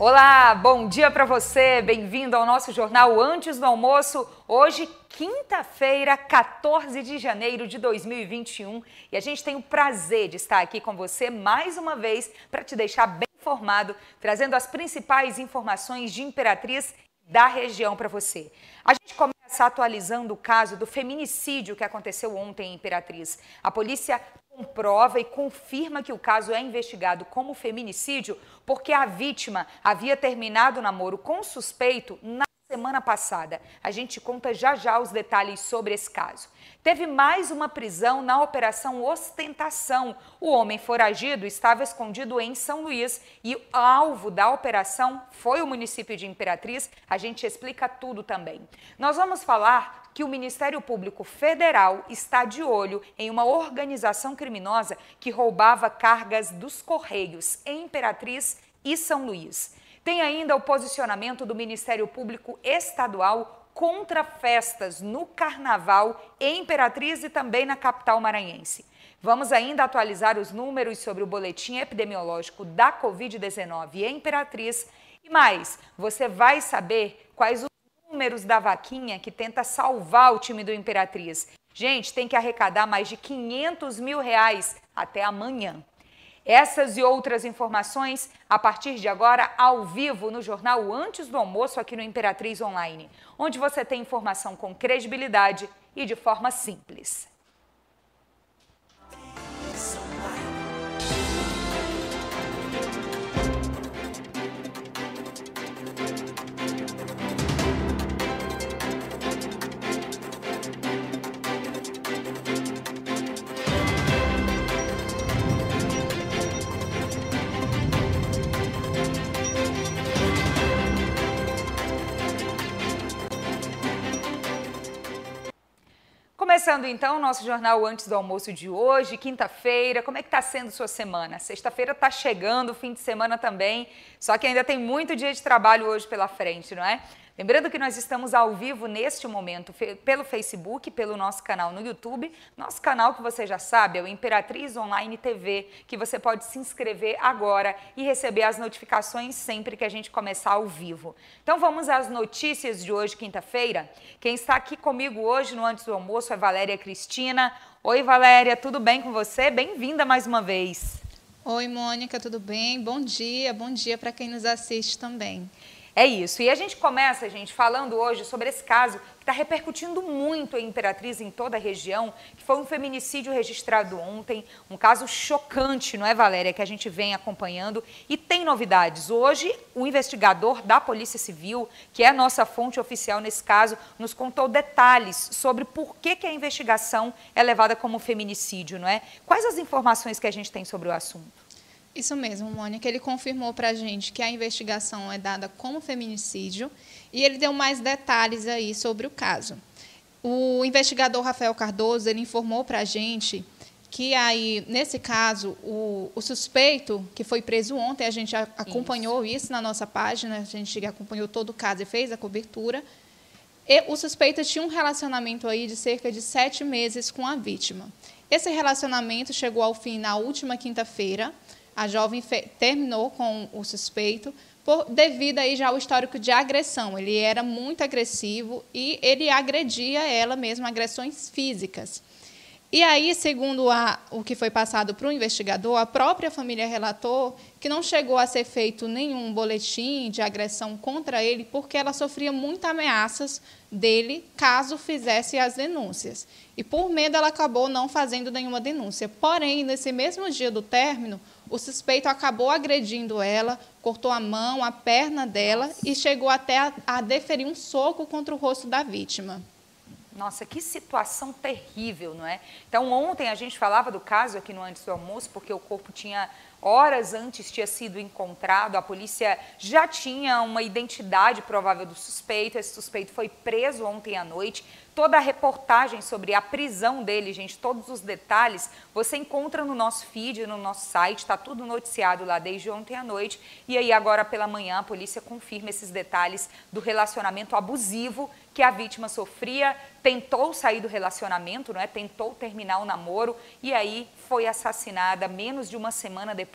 Olá, bom dia para você. Bem-vindo ao nosso jornal Antes do Almoço. Hoje, quinta-feira, 14 de janeiro de 2021, e a gente tem o prazer de estar aqui com você mais uma vez para te deixar bem informado, trazendo as principais informações de Imperatriz da região para você. A gente começa atualizando o caso do feminicídio que aconteceu ontem em Imperatriz. A polícia comprova e confirma que o caso é investigado como feminicídio porque a vítima havia terminado o namoro com o suspeito na semana passada. A gente conta já já os detalhes sobre esse caso. Teve mais uma prisão na Operação Ostentação. O homem foragido estava escondido em São Luís e alvo da operação foi o município de Imperatriz. A gente explica tudo também. Nós vamos falar que o Ministério Público Federal está de olho em uma organização criminosa que roubava cargas dos Correios em Imperatriz e São Luís. Tem ainda o posicionamento do Ministério Público Estadual contra festas no Carnaval em Imperatriz e também na capital maranhense. Vamos ainda atualizar os números sobre o boletim epidemiológico da Covid-19 em Imperatriz. E mais, você vai saber quais os números da vaquinha que tenta salvar o time do Imperatriz. Gente, tem que arrecadar mais de 500 mil reais até amanhã. Essas e outras informações a partir de agora ao vivo no jornal Antes do Almoço aqui no Imperatriz Online, onde você tem informação com credibilidade e de forma simples. Começando então o nosso jornal antes do almoço de hoje, quinta-feira. Como é que está sendo sua semana? Sexta-feira está chegando, fim de semana também. Só que ainda tem muito dia de trabalho hoje pela frente, não é? Lembrando que nós estamos ao vivo neste momento pelo Facebook, pelo nosso canal no YouTube, nosso canal que você já sabe é o Imperatriz Online TV, que você pode se inscrever agora e receber as notificações sempre que a gente começar ao vivo. Então vamos às notícias de hoje, quinta-feira. Quem está aqui comigo hoje no Antes do Almoço é Valéria Cristina. Oi Valéria, tudo bem com você? Bem-vinda mais uma vez. Oi Mônica, tudo bem? Bom dia, bom dia para quem nos assiste também. É isso. E a gente começa, gente, falando hoje sobre esse caso que está repercutindo muito em Imperatriz, em toda a região, que foi um feminicídio registrado ontem, um caso chocante, não é, Valéria, que a gente vem acompanhando. E tem novidades. Hoje, o investigador da Polícia Civil, que é a nossa fonte oficial nesse caso, nos contou detalhes sobre por que, que a investigação é levada como feminicídio, não é? Quais as informações que a gente tem sobre o assunto? Isso mesmo, Mônica. Ele confirmou para a gente que a investigação é dada como feminicídio e ele deu mais detalhes aí sobre o caso. O investigador Rafael Cardoso ele informou para a gente que aí nesse caso o, o, suspeito que foi preso ontem a gente acompanhou isso. isso na nossa página a gente acompanhou todo o caso e fez a cobertura e o suspeito tinha um relacionamento aí de cerca de sete meses com a vítima esse relacionamento chegou ao fim na última quinta-feira a jovem terminou com o suspeito por, devido aí já ao histórico de agressão. Ele era muito agressivo e ele agredia ela mesmo, agressões físicas. E aí, segundo a, o que foi passado para o investigador, a própria família relatou que não chegou a ser feito nenhum boletim de agressão contra ele, porque ela sofria muitas ameaças dele caso fizesse as denúncias. E por medo, ela acabou não fazendo nenhuma denúncia. Porém, nesse mesmo dia do término, o suspeito acabou agredindo ela, cortou a mão, a perna dela e chegou até a, a deferir um soco contra o rosto da vítima. Nossa, que situação terrível, não é? Então, ontem a gente falava do caso aqui no Antes do Almoço, porque o corpo tinha, horas antes, tinha sido encontrado, a polícia já tinha uma identidade provável do suspeito, esse suspeito foi preso ontem à noite, Toda a reportagem sobre a prisão dele, gente, todos os detalhes, você encontra no nosso feed, no nosso site, está tudo noticiado lá desde ontem à noite. E aí, agora pela manhã, a polícia confirma esses detalhes do relacionamento abusivo que a vítima sofria, tentou sair do relacionamento, não é? tentou terminar o namoro e aí foi assassinada menos de uma semana depois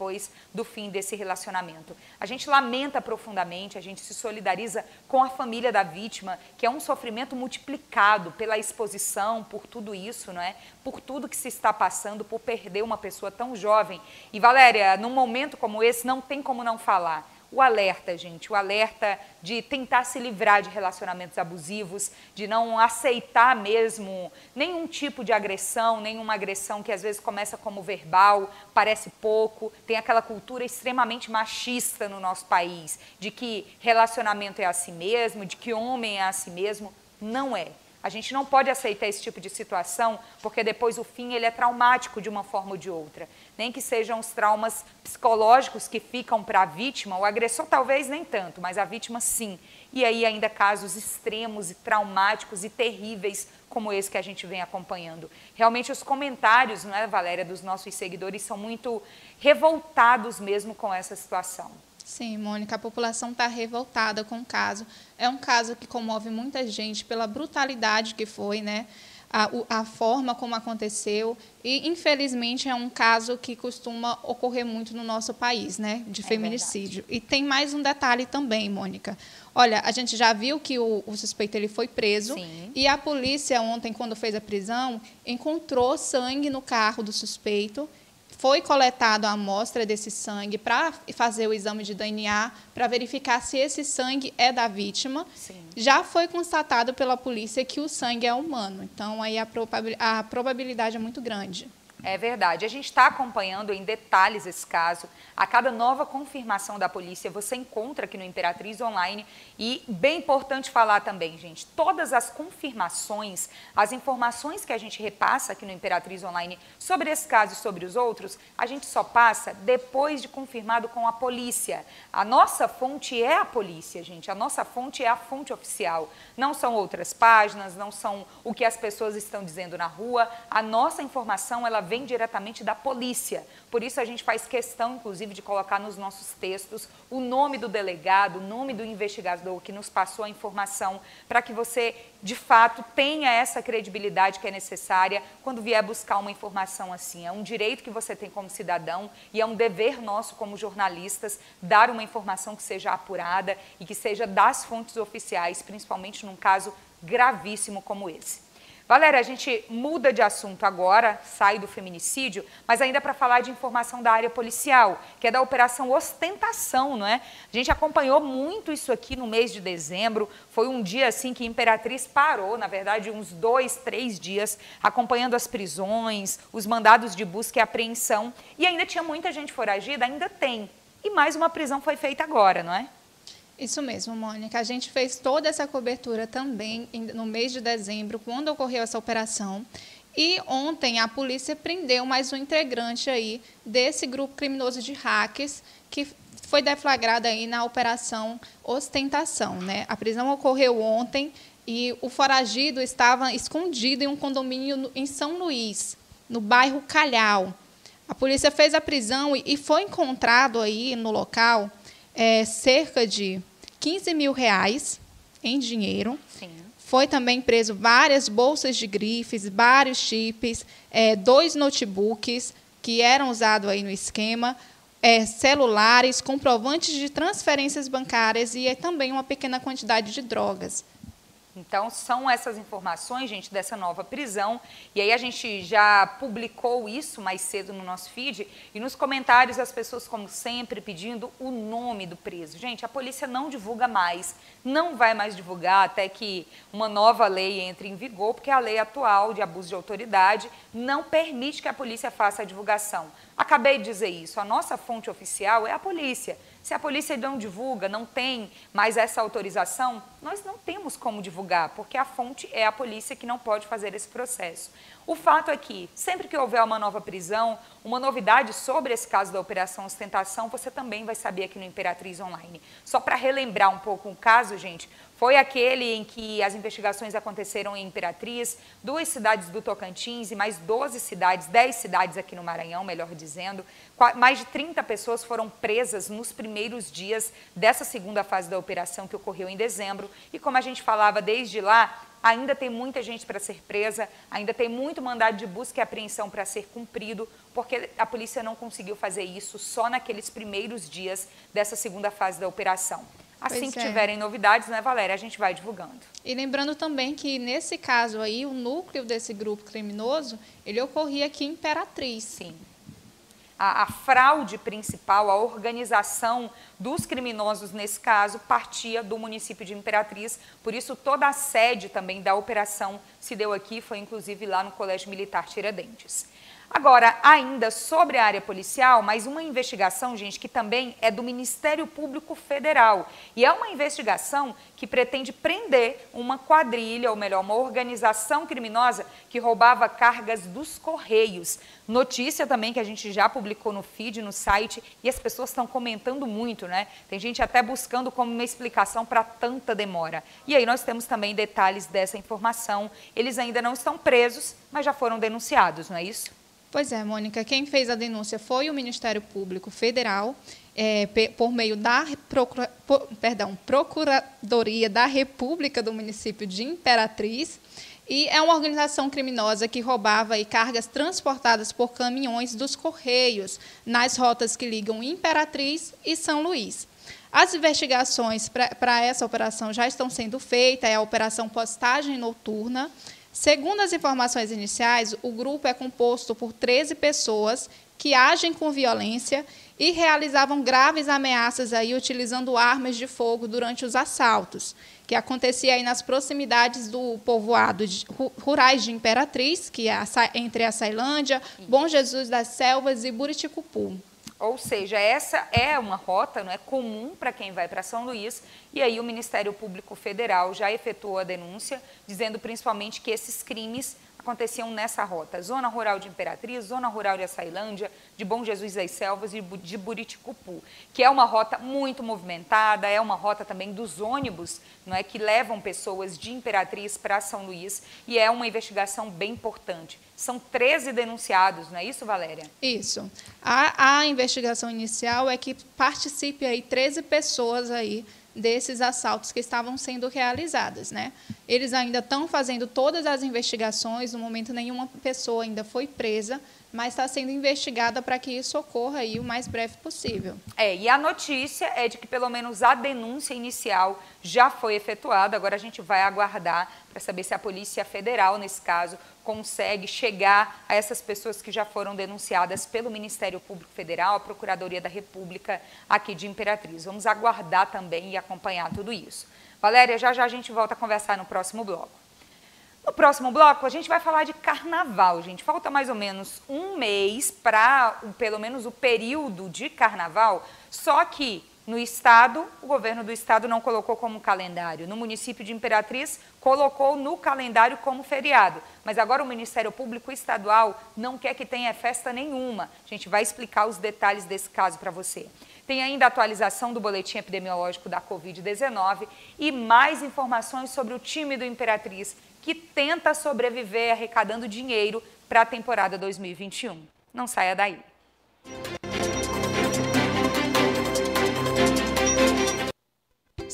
do fim desse relacionamento. A gente lamenta profundamente, a gente se solidariza com a família da vítima, que é um sofrimento multiplicado pela exposição, por tudo isso, não é? Por tudo que se está passando, por perder uma pessoa tão jovem. E Valéria, num momento como esse, não tem como não falar o alerta, gente, o alerta de tentar se livrar de relacionamentos abusivos, de não aceitar mesmo nenhum tipo de agressão, nenhuma agressão que às vezes começa como verbal, parece pouco, tem aquela cultura extremamente machista no nosso país, de que relacionamento é assim mesmo, de que homem é assim mesmo, não é. A gente não pode aceitar esse tipo de situação, porque depois o fim ele é traumático de uma forma ou de outra. Nem que sejam os traumas psicológicos que ficam para a vítima, o agressor talvez nem tanto, mas a vítima sim. E aí ainda casos extremos e traumáticos e terríveis como esse que a gente vem acompanhando. Realmente os comentários, não é, Valéria, dos nossos seguidores são muito revoltados mesmo com essa situação. Sim, Mônica, a população está revoltada com o caso. É um caso que comove muita gente pela brutalidade que foi, né? A, a, forma como aconteceu e infelizmente é um caso que costuma ocorrer muito no nosso país, né, de é feminicídio. Verdade. E tem mais um detalhe também, Mônica. Olha, a gente já viu que o, o suspeito ele foi preso Sim. e a polícia ontem, quando fez a prisão, encontrou sangue no carro do suspeito foi coletado a amostra desse sangue para fazer o exame de DNA para verificar se esse sangue é da vítima. Sim. Já foi constatado pela polícia que o sangue é humano. Então aí a probabilidade é muito grande. É verdade. A gente está acompanhando em detalhes esse caso. A cada nova confirmação da polícia, você encontra aqui no Imperatriz Online. E bem importante falar também, gente, todas as confirmações, as informações que a gente repassa aqui no Imperatriz Online sobre esse caso e sobre os outros, a gente só passa depois de confirmado com a polícia. A nossa fonte é a polícia, gente. A nossa fonte é a fonte oficial. Não são outras páginas, não são o que as pessoas estão dizendo na rua. A nossa informação, ela vem vem diretamente da polícia. Por isso a gente faz questão, inclusive, de colocar nos nossos textos o nome do delegado, o nome do investigador que nos passou a informação, para que você, de fato, tenha essa credibilidade que é necessária quando vier buscar uma informação assim. É um direito que você tem como cidadão e é um dever nosso como jornalistas dar uma informação que seja apurada e que seja das fontes oficiais, principalmente num caso gravíssimo como esse. Valéria, a gente muda de assunto agora, sai do feminicídio, mas ainda para falar de informação da área policial, que é da Operação Ostentação, não é? A gente acompanhou muito isso aqui no mês de dezembro. Foi um dia assim que a Imperatriz parou, na verdade, uns dois, três dias, acompanhando as prisões, os mandados de busca e apreensão. E ainda tinha muita gente foragida, ainda tem. E mais uma prisão foi feita agora, não é? Isso mesmo, Mônica. A gente fez toda essa cobertura também no mês de dezembro, quando ocorreu essa operação. E ontem a polícia prendeu mais um integrante aí desse grupo criminoso de hackers que foi deflagrado aí na operação Ostentação, né? A prisão ocorreu ontem e o foragido estava escondido em um condomínio em São Luís, no bairro Calhau. A polícia fez a prisão e foi encontrado aí no local é, cerca de 15 mil reais em dinheiro. Sim. Foi também preso várias bolsas de grifes, vários chips, é, dois notebooks que eram usados aí no esquema, é, celulares, comprovantes de transferências bancárias e também uma pequena quantidade de drogas. Então, são essas informações, gente, dessa nova prisão. E aí a gente já publicou isso mais cedo no nosso feed. E nos comentários as pessoas, como sempre, pedindo o nome do preso. Gente, a polícia não divulga mais, não vai mais divulgar até que uma nova lei entre em vigor, porque a lei atual de abuso de autoridade não permite que a polícia faça a divulgação. Acabei de dizer isso, a nossa fonte oficial é a polícia. Se a polícia não divulga, não tem mais essa autorização, nós não temos como divulgar, porque a fonte é a polícia que não pode fazer esse processo. O fato é que, sempre que houver uma nova prisão, uma novidade sobre esse caso da Operação Ostentação, você também vai saber aqui no Imperatriz Online. Só para relembrar um pouco o caso, gente, foi aquele em que as investigações aconteceram em Imperatriz, duas cidades do Tocantins e mais 12 cidades, 10 cidades aqui no Maranhão, melhor dizendo. Mais de 30 pessoas foram presas nos primeiros dias dessa segunda fase da operação que ocorreu em dezembro. E como a gente falava desde lá, ainda tem muita gente para ser presa, ainda tem muito mandado de busca e apreensão para ser cumprido, porque a polícia não conseguiu fazer isso só naqueles primeiros dias dessa segunda fase da operação. Assim pois que é. tiverem novidades, né, Valéria, a gente vai divulgando. E lembrando também que nesse caso aí, o núcleo desse grupo criminoso, ele ocorria aqui em Imperatriz. Sim a, a, fraude principal, a organização dos criminosos nesse caso, partia do município de Imperatriz. Por isso, toda a sede também da operação se deu aqui, foi inclusive lá no Colégio Militar Tiradentes. Agora, ainda sobre a área policial, mais uma investigação, gente, que também é do Ministério Público Federal. E é uma investigação que pretende prender uma quadrilha, ou melhor, uma organização criminosa que roubava cargas dos Correios. Notícia também que a gente já publicou no feed, no site, e as pessoas estão comentando muito, né? Tem gente até buscando como uma explicação para tanta demora. E aí nós temos também detalhes dessa informação. Eles ainda não estão presos, mas já foram denunciados, não é isso? Pois é, Mônica, quem fez a denúncia foi o Ministério Público Federal, é, por meio da Procura, por, perdão, Procuradoria da República do município de Imperatriz. E é uma organização criminosa que roubava aí, cargas transportadas por caminhões dos Correios nas rotas que ligam Imperatriz e São Luís. As investigações para essa operação já estão sendo feitas, é a Operação Postagem Noturna. Segundo as informações iniciais, o grupo é composto por 13 pessoas que agem com violência e realizavam graves ameaças aí utilizando armas de fogo durante os assaltos, que acontecia aí nas proximidades do povoado de, rurais de Imperatriz, que é entre a Sailândia, Bom Jesus das Selvas e Buriticupu. Ou seja, essa é uma rota não é comum para quem vai para São Luís, e aí o Ministério Público Federal já efetuou a denúncia, dizendo principalmente que esses crimes aconteciam nessa rota. Zona Rural de Imperatriz, Zona Rural de Açailândia, de Bom Jesus das Selvas e de Buriticupu, que é uma rota muito movimentada, é uma rota também dos ônibus, não é que levam pessoas de Imperatriz para São Luís, e é uma investigação bem importante. São 13 denunciados, não é isso, Valéria? Isso. A, a investigação inicial é que participe aí 13 pessoas aí desses assaltos que estavam sendo realizados. Né? Eles ainda estão fazendo todas as investigações, no momento nenhuma pessoa ainda foi presa, mas está sendo investigada para que isso ocorra aí o mais breve possível. É, e a notícia é de que pelo menos a denúncia inicial já foi efetuada, agora a gente vai aguardar para saber se a Polícia Federal, nesse caso, consegue chegar a essas pessoas que já foram denunciadas pelo Ministério Público Federal, a Procuradoria da República aqui de Imperatriz. Vamos aguardar também e acompanhar tudo isso. Valéria, já já a gente volta a conversar no próximo bloco. No próximo bloco, a gente vai falar de carnaval, gente. Falta mais ou menos um mês para, pelo menos, o período de carnaval, só que no estado, o governo do estado não colocou como calendário. No município de Imperatriz, colocou no calendário como feriado. Mas agora o Ministério Público Estadual não quer que tenha festa nenhuma. A gente vai explicar os detalhes desse caso para você. Tem ainda a atualização do boletim epidemiológico da Covid-19 e mais informações sobre o time do Imperatriz, que tenta sobreviver arrecadando dinheiro para a temporada 2021. Não saia daí.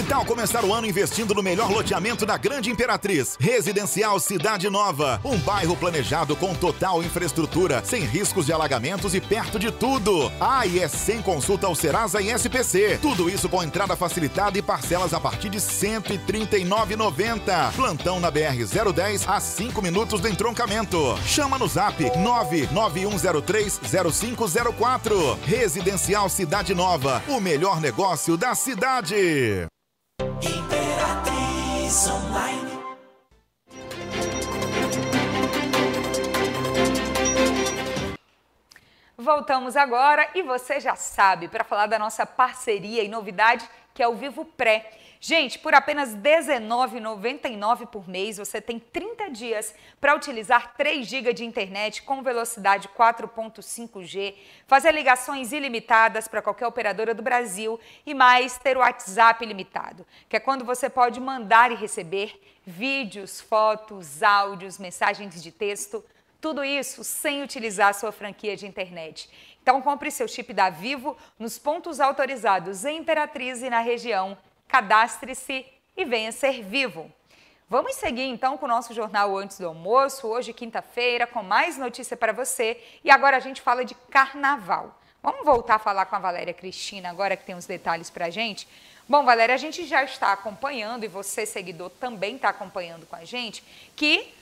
Que tal começar o ano investindo no melhor loteamento da Grande Imperatriz? Residencial Cidade Nova. Um bairro planejado com total infraestrutura, sem riscos de alagamentos e perto de tudo. Ah, e é sem consulta ao Serasa e SPC. Tudo isso com entrada facilitada e parcelas a partir de R$ 139,90. Plantão na BR-010 a 5 minutos do entroncamento. Chama no zap 991030504. Residencial Cidade Nova. O melhor negócio da cidade. Voltamos agora e você já sabe, para falar da nossa parceria e novidade, que é o Vivo Pré. Gente, por apenas R$19,99 por mês, você tem 30 dias para utilizar 3 GB de internet com velocidade 4.5G, fazer ligações ilimitadas para qualquer operadora do Brasil e mais ter o WhatsApp ilimitado, que é quando você pode mandar e receber vídeos, fotos, áudios, mensagens de texto, tudo isso sem utilizar sua franquia de internet. Então compre seu chip da Vivo nos pontos autorizados em Imperatriz e na região cadastre-se e venha ser vivo. Vamos seguir então com o nosso jornal antes do almoço, hoje quinta-feira, com mais notícia para você. E agora a gente fala de carnaval. Vamos voltar a falar com a Valéria Cristina agora que tem os detalhes para a gente. Bom, Valéria, a gente já está acompanhando, e você, seguidor, também está acompanhando com a gente, que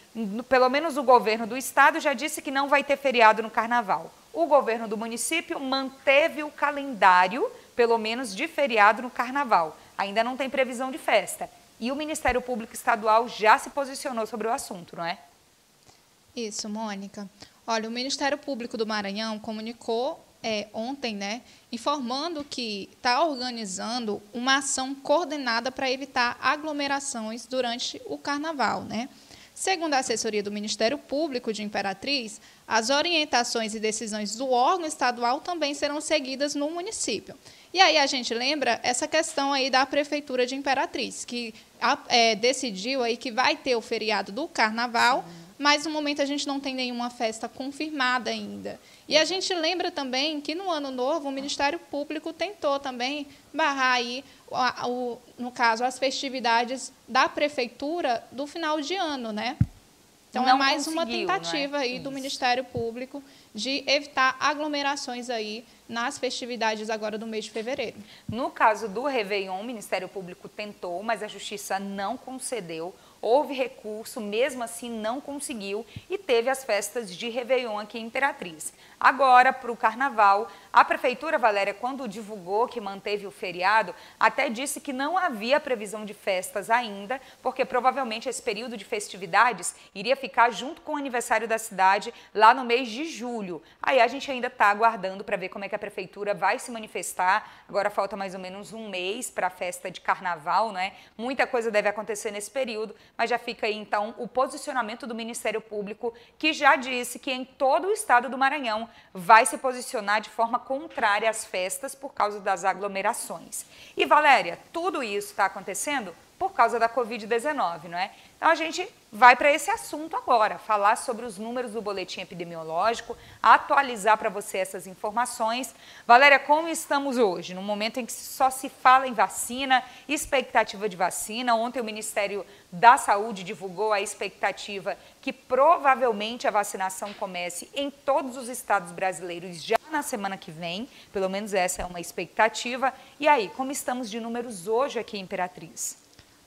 pelo menos o governo do estado já disse que não vai ter feriado no carnaval. O governo do município manteve o calendário, pelo menos de feriado no carnaval ainda não tem previsão de festa. E o Ministério Público Estadual já se posicionou sobre o assunto, não é? Isso, Mônica. Olha, o Ministério Público do Maranhão comunicou é, ontem, né, informando que está organizando uma ação coordenada para evitar aglomerações durante o carnaval, né? Segundo a assessoria do Ministério Público de Imperatriz, as orientações e decisões do órgão estadual também serão seguidas no município. E aí a gente lembra essa questão aí da prefeitura de Imperatriz, que é, decidiu aí que vai ter o feriado do Carnaval, mas no momento a gente não tem nenhuma festa confirmada ainda. E a gente lembra também que no ano novo o Ministério Público tentou também barrar aí, o, no caso, as festividades da prefeitura do final de ano, né? Então é não é mais uma tentativa é? aí do Ministério Público de evitar aglomerações aí nas festividades agora do mês de fevereiro. No caso do Réveillon, o Ministério Público tentou, mas a Justiça não concedeu houve recurso, mesmo assim não conseguiu e teve as festas de Réveillon aqui em Imperatriz. Agora, para o Carnaval, a Prefeitura, Valéria, quando divulgou que manteve o feriado, até disse que não havia previsão de festas ainda, porque provavelmente esse período de festividades iria ficar junto com o aniversário da cidade lá no mês de julho. Aí a gente ainda está aguardando para ver como é que a Prefeitura vai se manifestar. Agora falta mais ou menos um mês para a festa de Carnaval, né? Muita coisa deve acontecer nesse período, mas já fica aí então o posicionamento do Ministério Público, que já disse que em todo o estado do Maranhão vai se posicionar de forma contrária às festas por causa das aglomerações. E Valéria, tudo isso está acontecendo por causa da Covid-19, não é? Então a gente vai para esse assunto agora, falar sobre os números do boletim epidemiológico, atualizar para você essas informações. Valéria, como estamos hoje? No momento em que só se fala em vacina, expectativa de vacina. Ontem o Ministério da Saúde divulgou a expectativa que provavelmente a vacinação comece em todos os estados brasileiros já na semana que vem, pelo menos essa é uma expectativa. E aí, como estamos de números hoje aqui em Imperatriz?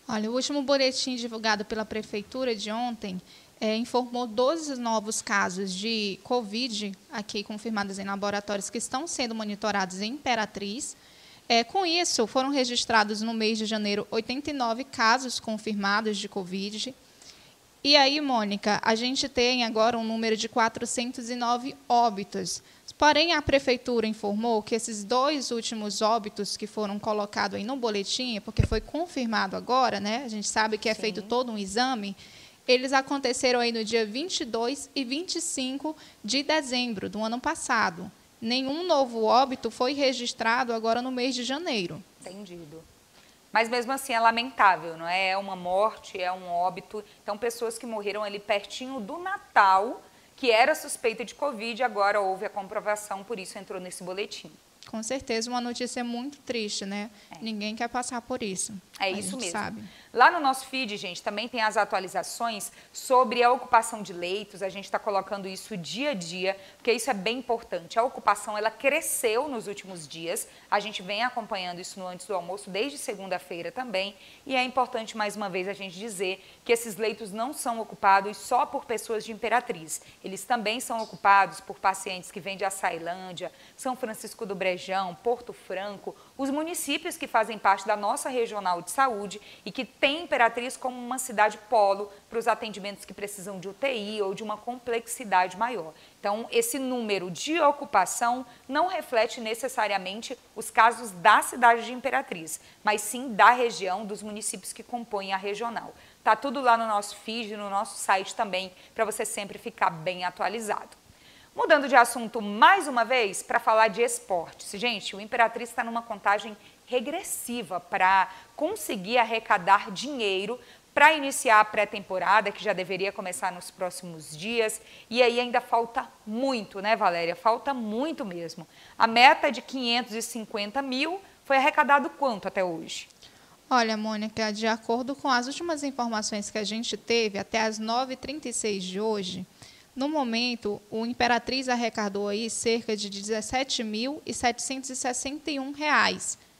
Olha, o último boletim divulgado pela Prefeitura de ontem é, informou 12 novos casos de Covid, aqui confirmados em laboratórios que estão sendo monitorados em Imperatriz. É, com isso, foram registrados no mês de janeiro 89 casos confirmados de Covid. E aí, Mônica, a gente tem agora um número de 409 óbitos. Porém, a prefeitura informou que esses dois últimos óbitos que foram colocados aí no boletim, porque foi confirmado agora, né? A gente sabe que é Sim. feito todo um exame. Eles aconteceram aí no dia 22 e 25 de dezembro do ano passado. Nenhum novo óbito foi registrado agora no mês de janeiro. Entendido. Mas mesmo assim é lamentável, não é? É uma morte, é um óbito. Então, pessoas que morreram ali pertinho do Natal, que era suspeita de Covid, agora houve a comprovação, por isso entrou nesse boletim. Com certeza, uma notícia muito triste, né? É. Ninguém quer passar por isso. É isso mesmo. Sabe. Lá no nosso feed, gente, também tem as atualizações sobre a ocupação de leitos. A gente está colocando isso dia a dia, porque isso é bem importante. A ocupação ela cresceu nos últimos dias. A gente vem acompanhando isso no antes do almoço desde segunda-feira também. E é importante mais uma vez a gente dizer que esses leitos não são ocupados só por pessoas de Imperatriz. Eles também são ocupados por pacientes que vêm de Açailândia, São Francisco do Brejão, Porto Franco, os municípios que fazem parte da nossa regional de saúde e que tem Imperatriz como uma cidade polo para os atendimentos que precisam de UTI ou de uma complexidade maior. Então, esse número de ocupação não reflete necessariamente os casos da cidade de Imperatriz, mas sim da região, dos municípios que compõem a regional. Tá tudo lá no nosso feed, no nosso site também, para você sempre ficar bem atualizado. Mudando de assunto mais uma vez para falar de esportes. Gente, o Imperatriz está numa contagem regressiva para conseguir arrecadar dinheiro para iniciar a pré-temporada, que já deveria começar nos próximos dias. E aí ainda falta muito, né, Valéria? Falta muito mesmo. A meta de 550 mil foi arrecadado quanto até hoje? Olha, Mônica, de acordo com as últimas informações que a gente teve até as 9h36 de hoje, no momento, o Imperatriz arrecadou aí cerca de R$ 17.761.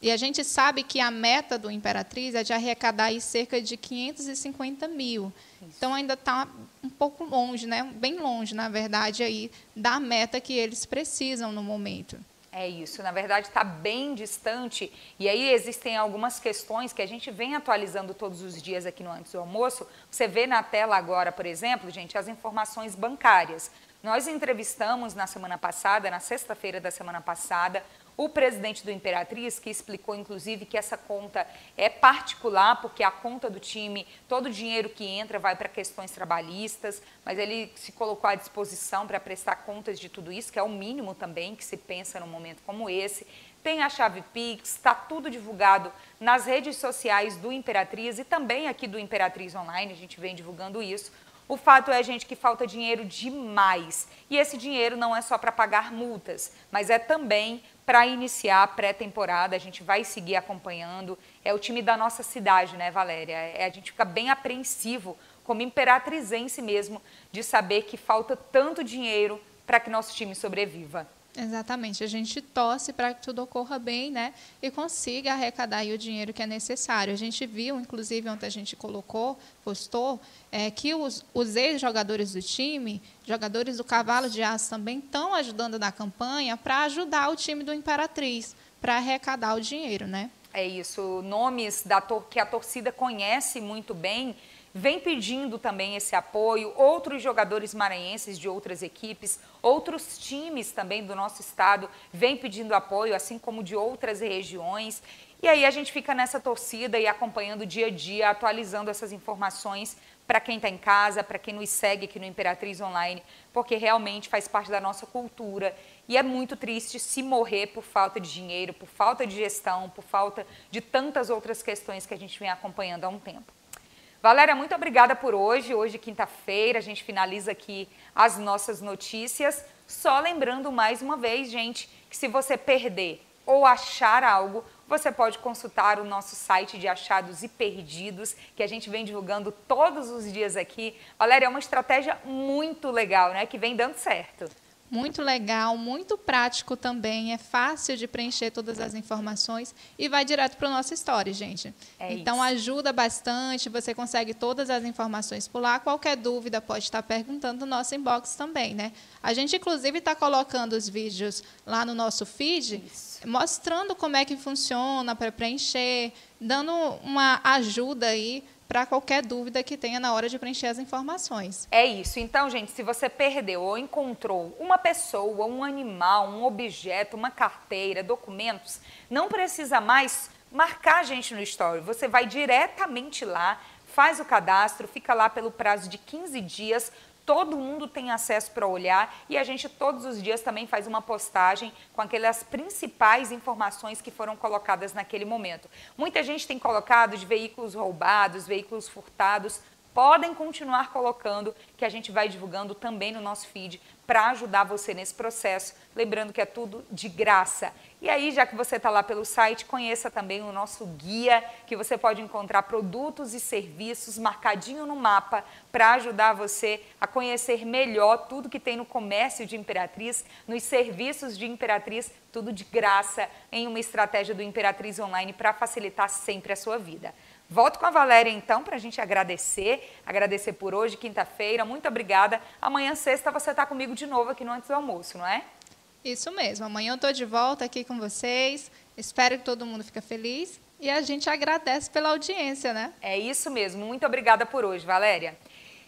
E a gente sabe que a meta do Imperatriz é de arrecadar aí cerca de 550 mil. Então ainda está um pouco longe, né? bem longe, na verdade, aí, da meta que eles precisam no momento. É isso, na verdade está bem distante e aí existem algumas questões que a gente vem atualizando todos os dias aqui no Antes do Almoço. Você vê na tela agora, por exemplo, gente, as informações bancárias. Nós entrevistamos na semana passada, na sexta-feira da semana passada, o presidente do Imperatriz, que explicou inclusive que essa conta é particular, porque a conta do time, todo o dinheiro que entra vai para questões trabalhistas, mas ele se colocou à disposição para prestar contas de tudo isso, que é o mínimo também que se pensa num momento como esse. Tem a chave Pix, está tudo divulgado nas redes sociais do Imperatriz e também aqui do Imperatriz Online, a gente vem divulgando isso. O fato é, gente, que falta dinheiro demais. E esse dinheiro não é só para pagar multas, mas é também para iniciar a pré-temporada. A gente vai seguir acompanhando. É o time da nossa cidade, né, Valéria? É, a gente fica bem apreensivo, como imperatrizense mesmo, de saber que falta tanto dinheiro para que nosso time sobreviva. Exatamente, a gente torce para que tudo ocorra bem, né? E consiga arrecadar o dinheiro que é necessário. A gente viu, inclusive, ontem a gente colocou, postou, é, que os, os ex-jogadores do time, jogadores do Cavalo de Aço também estão ajudando na campanha para ajudar o time do Imperatriz, para arrecadar o dinheiro, né? É isso, nomes da que a torcida conhece muito bem vem pedindo também esse apoio, outros jogadores maranhenses de outras equipes, outros times também do nosso estado vêm pedindo apoio, assim como de outras regiões. E aí a gente fica nessa torcida e acompanhando dia a dia, atualizando essas informações para quem está em casa, para quem nos segue aqui no Imperatriz Online, porque realmente faz parte da nossa cultura. E é muito triste se morrer por falta de dinheiro, por falta de gestão, por falta de tantas outras questões que a gente vem acompanhando há um tempo. Valéria, muito obrigada por hoje. Hoje, quinta-feira, a gente finaliza aqui as nossas notícias. Só lembrando mais uma vez, gente, que se você perder ou achar algo, você pode consultar o nosso site de achados e perdidos, que a gente vem divulgando todos os dias aqui. Valéria, é uma estratégia muito legal, né? Que vem dando certo. Muito legal, muito prático também, é fácil de preencher todas as informações e vai direto para o nosso story, gente. É então isso. ajuda bastante, você consegue todas as informações por lá. Qualquer dúvida pode estar perguntando no nosso inbox também, né? A gente inclusive está colocando os vídeos lá no nosso feed, isso. mostrando como é que funciona para preencher, dando uma ajuda aí para qualquer dúvida que tenha na hora de preencher as informações. É isso. Então, gente, se você perdeu ou encontrou uma pessoa, um animal, um objeto, uma carteira, documentos, não precisa mais marcar a gente no story. Você vai diretamente lá, faz o cadastro, fica lá pelo prazo de 15 dias, todo mundo tem acesso para olhar e a gente todos os dias também faz uma postagem com aquelas principais informações que foram colocadas naquele momento. Muita gente tem colocado de veículos roubados, veículos furtados, podem continuar colocando, que a gente vai divulgando também no nosso feed para ajudar você nesse processo. Lembrando que é tudo de graça. E aí, já que você está lá pelo site, conheça também o nosso guia, que você pode encontrar produtos e serviços marcadinho no mapa para ajudar você a conhecer melhor tudo que tem no comércio de Imperatriz, nos serviços de Imperatriz, tudo de graça em uma estratégia do Imperatriz Online para facilitar sempre a sua vida. Volto com a Valéria então para a gente agradecer, agradecer por hoje, quinta-feira. Muito obrigada. Amanhã, sexta, você está comigo de novo aqui no Antes do Almoço, não é? Isso mesmo. Amanhã eu estou de volta aqui com vocês. Espero que todo mundo fique feliz e a gente agradece pela audiência, né? É isso mesmo. Muito obrigada por hoje, Valéria.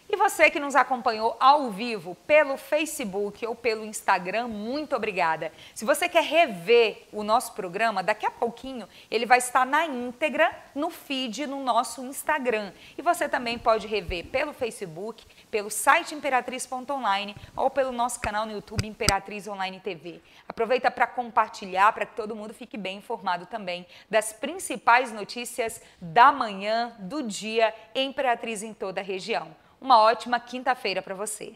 E você que nos acompanhou ao vivo pelo Facebook ou pelo Instagram, muito obrigada. Se você quer rever o nosso programa, daqui a pouquinho ele vai estar na íntegra no feed no nosso Instagram. E você também pode rever pelo Facebook, pelo site imperatriz.online ou pelo nosso canal no YouTube Imperatriz Online TV. Aproveita para compartilhar para que todo mundo fique bem informado também das principais notícias da manhã, do dia, Imperatriz em toda a região. Uma ótima quinta-feira para você.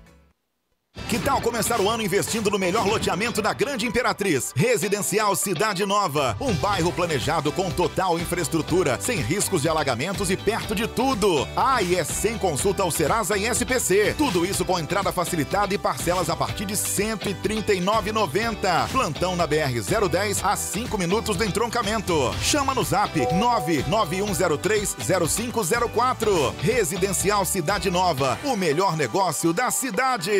Que tal começar o ano investindo no melhor loteamento da Grande Imperatriz? Residencial Cidade Nova. Um bairro planejado com total infraestrutura, sem riscos de alagamentos e perto de tudo. Ah, e é sem consulta ao Serasa e SPC. Tudo isso com entrada facilitada e parcelas a partir de R$ 139,90. Plantão na BR-010 a 5 minutos do entroncamento. Chama no zap 991030504. Residencial Cidade Nova. O melhor negócio da cidade.